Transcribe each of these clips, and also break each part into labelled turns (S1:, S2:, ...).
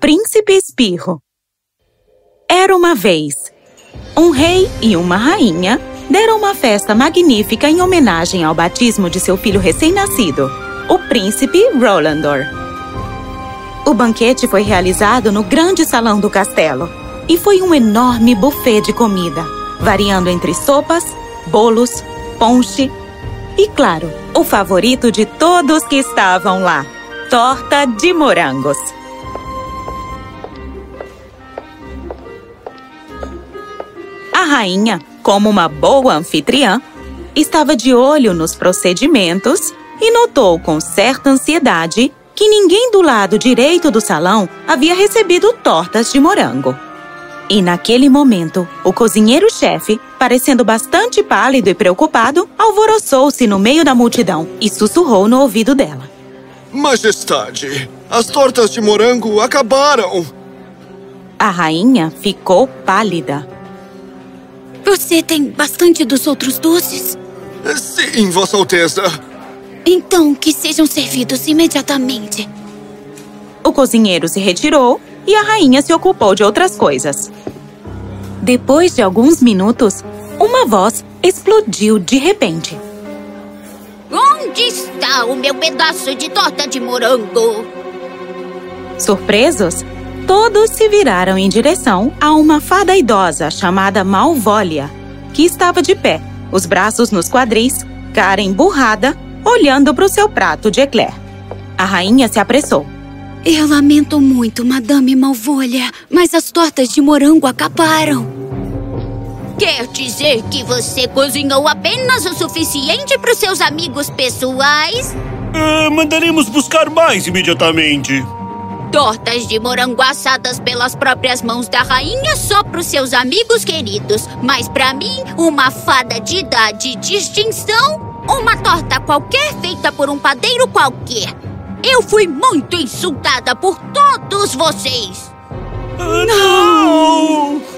S1: Príncipe Espirro Era uma vez. Um rei e uma rainha deram uma festa magnífica em homenagem ao batismo de seu filho recém-nascido, o príncipe Rolandor. O banquete foi realizado no grande salão do castelo e foi um enorme buffet de comida, variando entre sopas, bolos, ponche e, claro, o favorito de todos que estavam lá: torta de morangos. A rainha, como uma boa anfitriã, estava de olho nos procedimentos e notou com certa ansiedade que ninguém do lado direito do salão havia recebido tortas de morango. E naquele momento, o cozinheiro-chefe, parecendo bastante pálido e preocupado, alvoroçou-se no meio da multidão e sussurrou no ouvido dela.
S2: Majestade, as tortas de morango acabaram!
S1: A rainha ficou pálida.
S3: Você tem bastante dos outros doces?
S2: Sim, Vossa Alteza.
S3: Então, que sejam servidos imediatamente.
S1: O cozinheiro se retirou e a rainha se ocupou de outras coisas. Depois de alguns minutos, uma voz explodiu de repente.
S3: Onde está o meu pedaço de torta de morango?
S1: Surpresos, todos se viraram em direção a uma fada idosa chamada Malvólia, que estava de pé, os braços nos quadris, cara emburrada, olhando para o seu prato de eclair. A rainha se apressou.
S3: Eu lamento muito, Madame Malvolha, mas as tortas de morango acabaram. Quer dizer que você cozinhou apenas o suficiente para os seus amigos pessoais?
S4: Uh, mandaremos buscar mais imediatamente.
S3: Tortas de morango assadas pelas próprias mãos da rainha só para os seus amigos queridos. Mas para mim, uma fada de idade e distinção, uma torta qualquer feita por um padeiro qualquer. Eu fui muito insultada por todos vocês.
S4: Uh, não!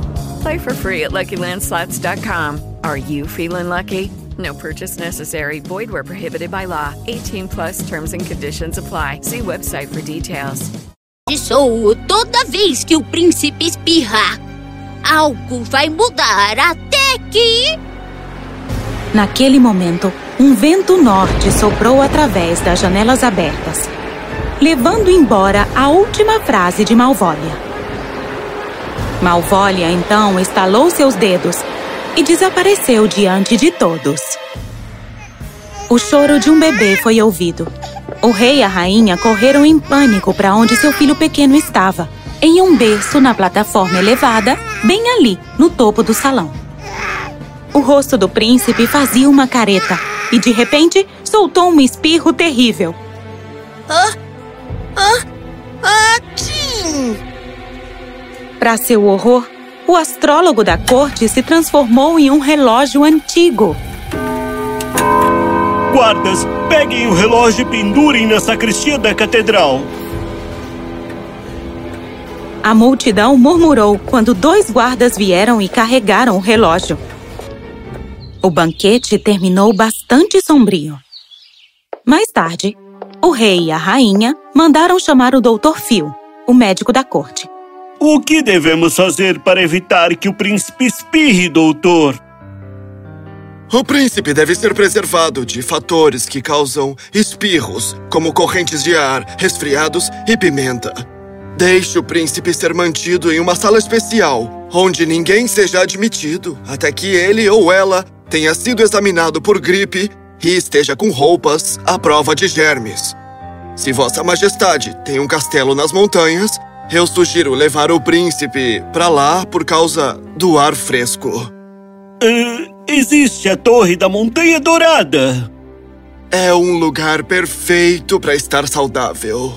S5: Play for free at LuckyLandSlots.com. Are you feeling lucky? No purchase necessary. Void where prohibited by law. 18 plus terms and conditions apply. See website for details.
S3: Sou toda vez que o príncipe espirrar. Algo vai mudar até que.
S1: Naquele momento, um vento norte soprou através das janelas abertas, levando embora a última frase de Malvolia. Malvolia então estalou seus dedos e desapareceu diante de todos. O choro de um bebê foi ouvido. O rei e a rainha correram em pânico para onde seu filho pequeno estava, em um berço na plataforma elevada, bem ali, no topo do salão. O rosto do príncipe fazia uma careta e, de repente, soltou um espirro terrível.
S6: Ah!
S1: Para seu horror, o astrólogo da corte se transformou em um relógio antigo.
S4: Guardas, peguem o relógio e pendurem na sacristia da catedral.
S1: A multidão murmurou quando dois guardas vieram e carregaram o relógio. O banquete terminou bastante sombrio. Mais tarde, o rei e a rainha mandaram chamar o Dr. Phil, o médico da corte.
S4: O que devemos fazer para evitar que o príncipe espirre, doutor?
S2: O príncipe deve ser preservado de fatores que causam espirros, como correntes de ar, resfriados e pimenta. Deixe o príncipe ser mantido em uma sala especial, onde ninguém seja admitido até que ele ou ela tenha sido examinado por gripe e esteja com roupas à prova de germes. Se Vossa Majestade tem um castelo nas montanhas, eu sugiro levar o príncipe para lá por causa do ar fresco.
S4: Uh, existe a Torre da Montanha Dourada.
S2: É um lugar perfeito para estar saudável.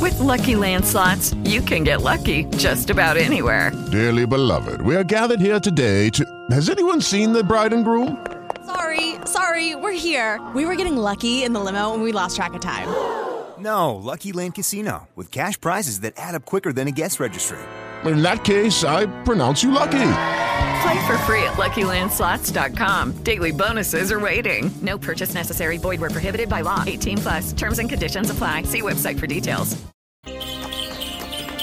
S5: With lucky landslots, you can get lucky just about anywhere.
S7: Dearly beloved, we are gathered here today to. Has anyone seen the bride and groom?
S8: Sorry, sorry, we're here. We were getting lucky in the limo and we lost track of time.
S9: No, Lucky Land Casino, with cash prizes that add up quicker than a guest registry.
S7: In that case, I pronounce you lucky.
S5: Play for free at LuckyLandSlots.com. Daily bonuses are waiting. No purchase necessary. Void where prohibited by law. 18 plus. Terms and conditions apply. See website for details.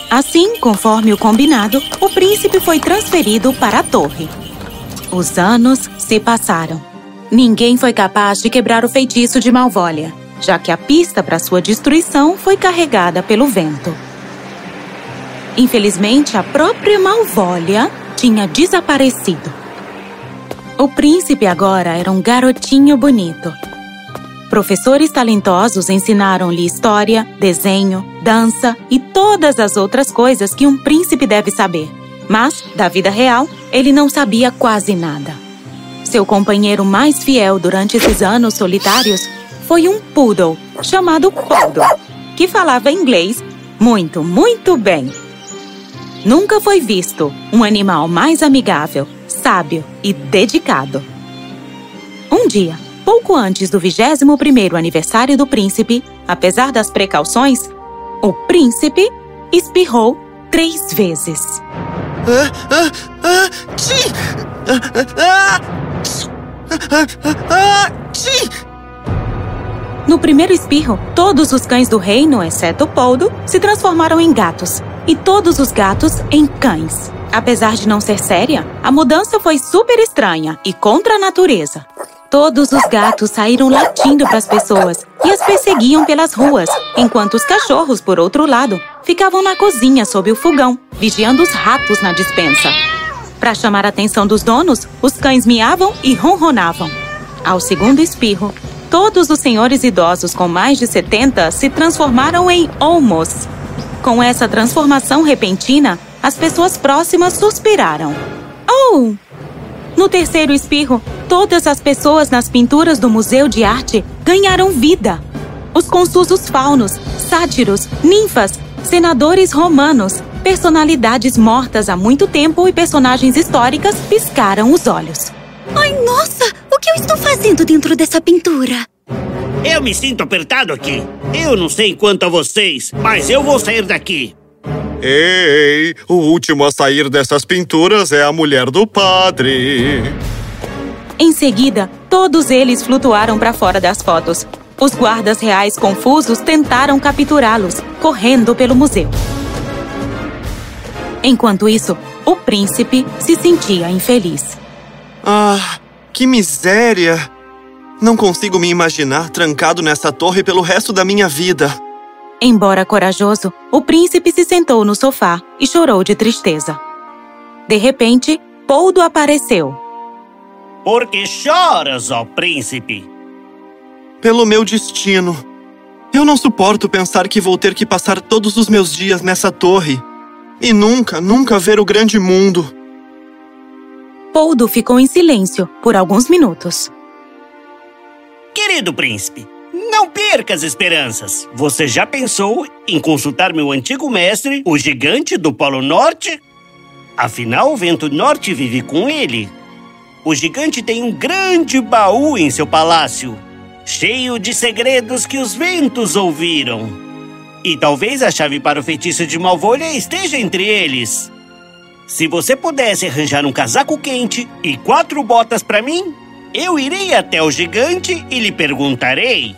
S1: Assim, conforme o combinado, o príncipe foi transferido para a torre. Os anos se passaram. Ninguém foi capaz de quebrar o feitiço de Malvolia, já que a pista para sua destruição foi carregada pelo vento. Infelizmente, a própria Malvolia tinha desaparecido. O príncipe agora era um garotinho bonito. Professores talentosos ensinaram-lhe história, desenho, dança e todas as outras coisas que um príncipe deve saber. Mas, da vida real, ele não sabia quase nada. Seu companheiro mais fiel durante esses anos solitários foi um poodle chamado Poodle, que falava inglês muito, muito bem. Nunca foi visto um animal mais amigável, sábio e dedicado. Um dia, pouco antes do 21º aniversário do príncipe, apesar das precauções, o príncipe espirrou três vezes.
S6: Ah, ah, ah, tchim! Ah, ah, ah, ah, tchim!
S1: No primeiro espirro, todos os cães do reino, exceto Poldo, se transformaram em gatos, e todos os gatos em cães. Apesar de não ser séria, a mudança foi super estranha e contra a natureza. Todos os gatos saíram latindo para as pessoas e as perseguiam pelas ruas, enquanto os cachorros, por outro lado, ficavam na cozinha sob o fogão, vigiando os ratos na dispensa. Para chamar a atenção dos donos, os cães miavam e ronronavam. Ao segundo espirro, todos os senhores idosos com mais de 70 se transformaram em olmos. Com essa transformação repentina, as pessoas próximas suspiraram. Oh! No terceiro espirro, todas as pessoas nas pinturas do Museu de Arte ganharam vida. Os consusos faunos, sátiros, ninfas, senadores romanos, personalidades mortas há muito tempo e personagens históricas piscaram os olhos.
S3: Ai, nossa! O que eu fazendo dentro dessa pintura?
S4: Eu me sinto apertado aqui. Eu não sei quanto a vocês, mas eu vou sair daqui.
S2: Ei, o último a sair dessas pinturas é a mulher do padre.
S1: Em seguida, todos eles flutuaram para fora das fotos. Os guardas reais confusos tentaram capturá-los, correndo pelo museu. Enquanto isso, o príncipe se sentia infeliz.
S2: Ah, que miséria! Não consigo me imaginar trancado nessa torre pelo resto da minha vida.
S1: Embora corajoso, o príncipe se sentou no sofá e chorou de tristeza. De repente, Poldo apareceu.
S4: Por que choras, ó príncipe?
S2: Pelo meu destino. Eu não suporto pensar que vou ter que passar todos os meus dias nessa torre e nunca, nunca ver o grande mundo.
S1: Poldo ficou em silêncio por alguns minutos.
S4: Querido príncipe, não perca as esperanças. Você já pensou em consultar meu antigo mestre, o gigante do Polo Norte? Afinal, o vento norte vive com ele. O gigante tem um grande baú em seu palácio, cheio de segredos que os ventos ouviram. E talvez a chave para o feitiço de Malvolha esteja entre eles. Se você pudesse arranjar um casaco quente e quatro botas para mim, eu irei até o gigante e lhe perguntarei.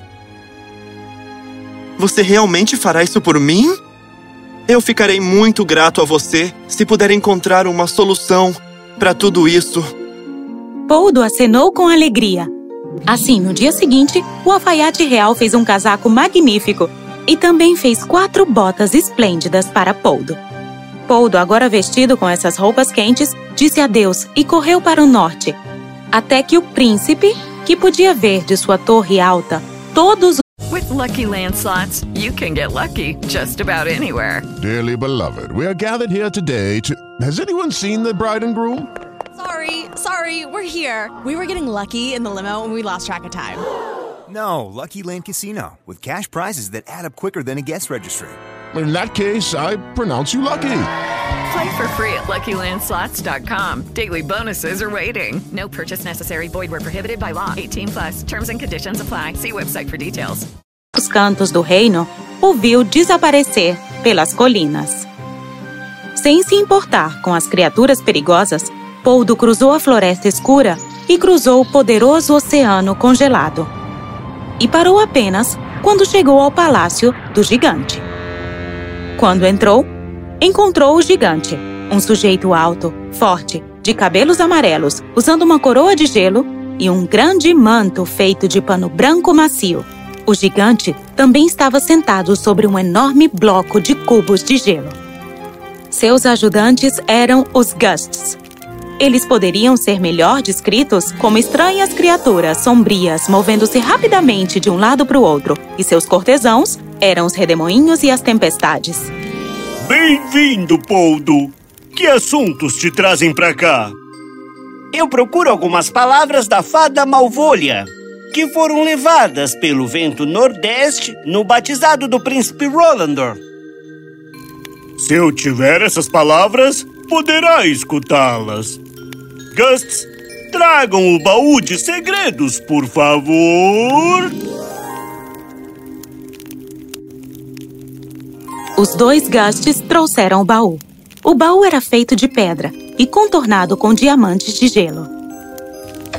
S2: Você realmente fará isso por mim? Eu ficarei muito grato a você se puder encontrar uma solução para tudo isso.
S1: Poldo acenou com alegria. Assim, no dia seguinte, o alfaiate real fez um casaco magnífico e também fez quatro botas esplêndidas para Poldo. Poldo, agora vestido com essas roupas quentes, disse adeus e correu para o norte, até que o príncipe, que podia ver de sua torre alta todos
S5: With lucky landslots, you can get lucky just about anywhere.
S7: Dearly beloved, we are gathered here today to. Has anyone seen the bride and groom?
S8: Sorry, sorry, we're here. We were getting lucky in the limo and we lost track of time.
S9: No, Lucky Land Casino, with cash prizes that add up quicker than a guest registry.
S7: In that case, I pronounce you lucky.
S5: Play for free at LuckyLandSlots.com. Daily bonuses are waiting. No purchase necessary. Void where prohibited by law. 18 plus. Terms and conditions apply. See website for details.
S1: Os cantos do reino, o viu desaparecer pelas colinas. Sem se importar com as criaturas perigosas, Poldo cruzou a floresta escura e cruzou o poderoso oceano congelado. E parou apenas quando chegou ao palácio do gigante. Quando entrou, encontrou o gigante, um sujeito alto, forte, de cabelos amarelos, usando uma coroa de gelo e um grande manto feito de pano branco macio. O gigante também estava sentado sobre um enorme bloco de cubos de gelo. Seus ajudantes eram os Gusts. Eles poderiam ser melhor descritos como estranhas criaturas sombrias movendo-se rapidamente de um lado para o outro, e seus cortesãos eram os redemoinhos e as tempestades.
S4: Bem-vindo, Poldo. Que assuntos te trazem pra cá? Eu procuro algumas palavras da fada Malvolha, que foram levadas pelo vento nordeste no batizado do príncipe Rolandor. Se eu tiver essas palavras, poderá escutá-las. Gusts, tragam o baú de segredos, por favor.
S1: Os dois gastes trouxeram o baú. O baú era feito de pedra e contornado com diamantes de gelo.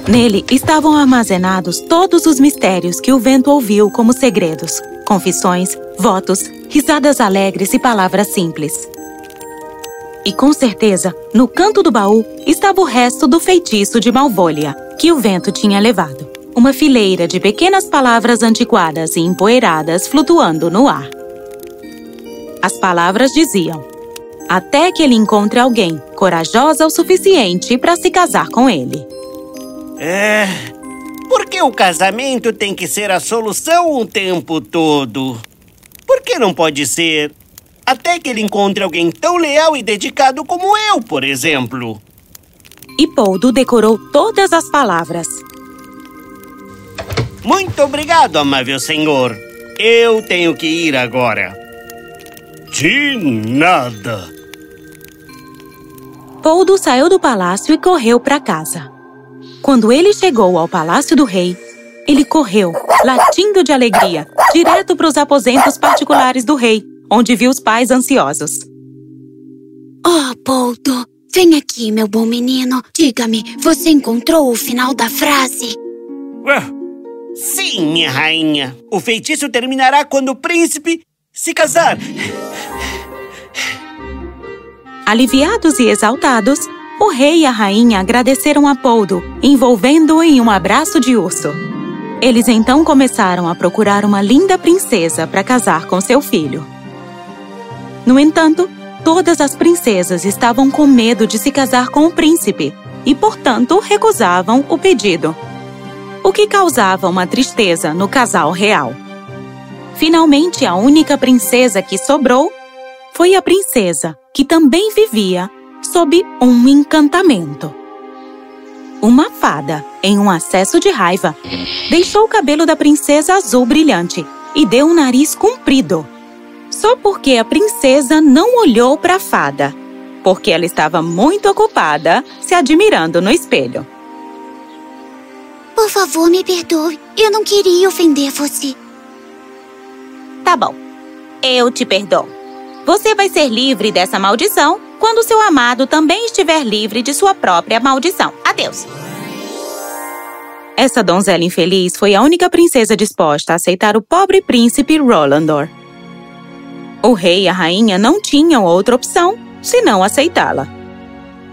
S1: Nele estavam armazenados todos os mistérios que o vento ouviu como segredos, confissões, votos, risadas alegres e palavras simples. E com certeza, no canto do baú estava o resto do feitiço de Malvolha, que o vento tinha levado. Uma fileira de pequenas palavras antiquadas e empoeiradas flutuando no ar. As palavras diziam: Até que ele encontre alguém corajosa o suficiente para se casar com ele.
S4: É. Por que o casamento tem que ser a solução o tempo todo? Por que não pode ser até que ele encontre alguém tão leal e dedicado como eu, por exemplo?
S1: E Poldo decorou todas as palavras.
S4: Muito obrigado, amável senhor. Eu tenho que ir agora. De nada.
S1: Poldo saiu do palácio e correu para casa. Quando ele chegou ao palácio do rei, ele correu, latindo de alegria, direto para os aposentos particulares do rei, onde viu os pais ansiosos.
S3: Oh, Poldo, vem aqui, meu bom menino. Diga-me, você encontrou o final da frase?
S4: Sim, minha rainha. O feitiço terminará quando o príncipe se casar.
S1: Aliviados e exaltados, o rei e a rainha agradeceram a Poldo, envolvendo-o em um abraço de urso. Eles então começaram a procurar uma linda princesa para casar com seu filho. No entanto, todas as princesas estavam com medo de se casar com o príncipe e, portanto, recusavam o pedido. O que causava uma tristeza no casal real. Finalmente, a única princesa que sobrou foi a princesa que também vivia sob um encantamento. Uma fada, em um acesso de raiva, deixou o cabelo da princesa azul brilhante e deu um nariz comprido. Só porque a princesa não olhou para a fada, porque ela estava muito ocupada se admirando no espelho.
S3: Por favor, me perdoe. Eu não queria ofender você.
S1: Tá bom. Eu te perdoo. Você vai ser livre dessa maldição quando seu amado também estiver livre de sua própria maldição. Adeus. Essa donzela infeliz foi a única princesa disposta a aceitar o pobre príncipe Rolandor. O rei e a rainha não tinham outra opção senão aceitá-la.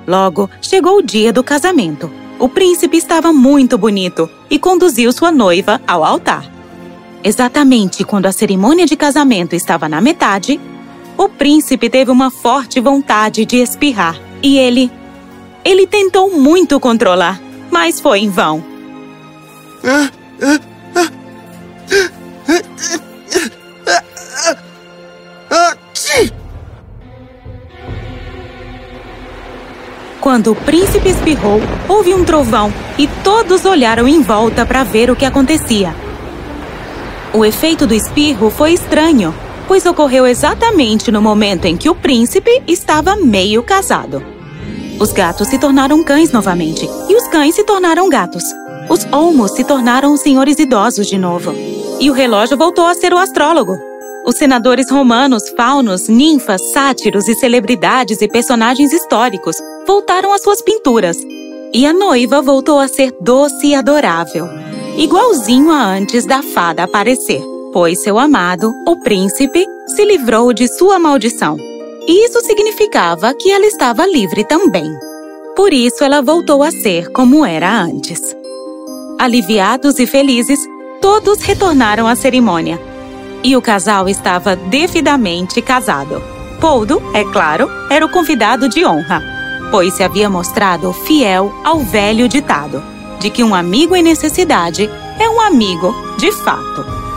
S1: Logo, chegou o dia do casamento. O príncipe estava muito bonito e conduziu sua noiva ao altar. Exatamente quando a cerimônia de casamento estava na metade, o príncipe teve uma forte vontade de espirrar e ele. Ele tentou muito controlar, mas foi em vão. Quando o príncipe espirrou, houve um trovão e todos olharam em volta para ver o que acontecia. O efeito do espirro foi estranho, pois ocorreu exatamente no momento em que o príncipe estava meio casado. Os gatos se tornaram cães novamente, e os cães se tornaram gatos. Os olmos se tornaram os senhores idosos de novo. E o relógio voltou a ser o astrólogo. Os senadores romanos, faunos, ninfas, sátiros e celebridades e personagens históricos voltaram às suas pinturas. E a noiva voltou a ser doce e adorável, igualzinho a antes da fada aparecer, pois seu amado, o príncipe, se livrou de sua maldição. E isso significava que ela estava livre também. Por isso ela voltou a ser como era antes. Aliviados e felizes, todos retornaram à cerimônia. E o casal estava devidamente casado. Poldo, é claro, era o convidado de honra, pois se havia mostrado fiel ao velho ditado de que um amigo em necessidade é um amigo de fato.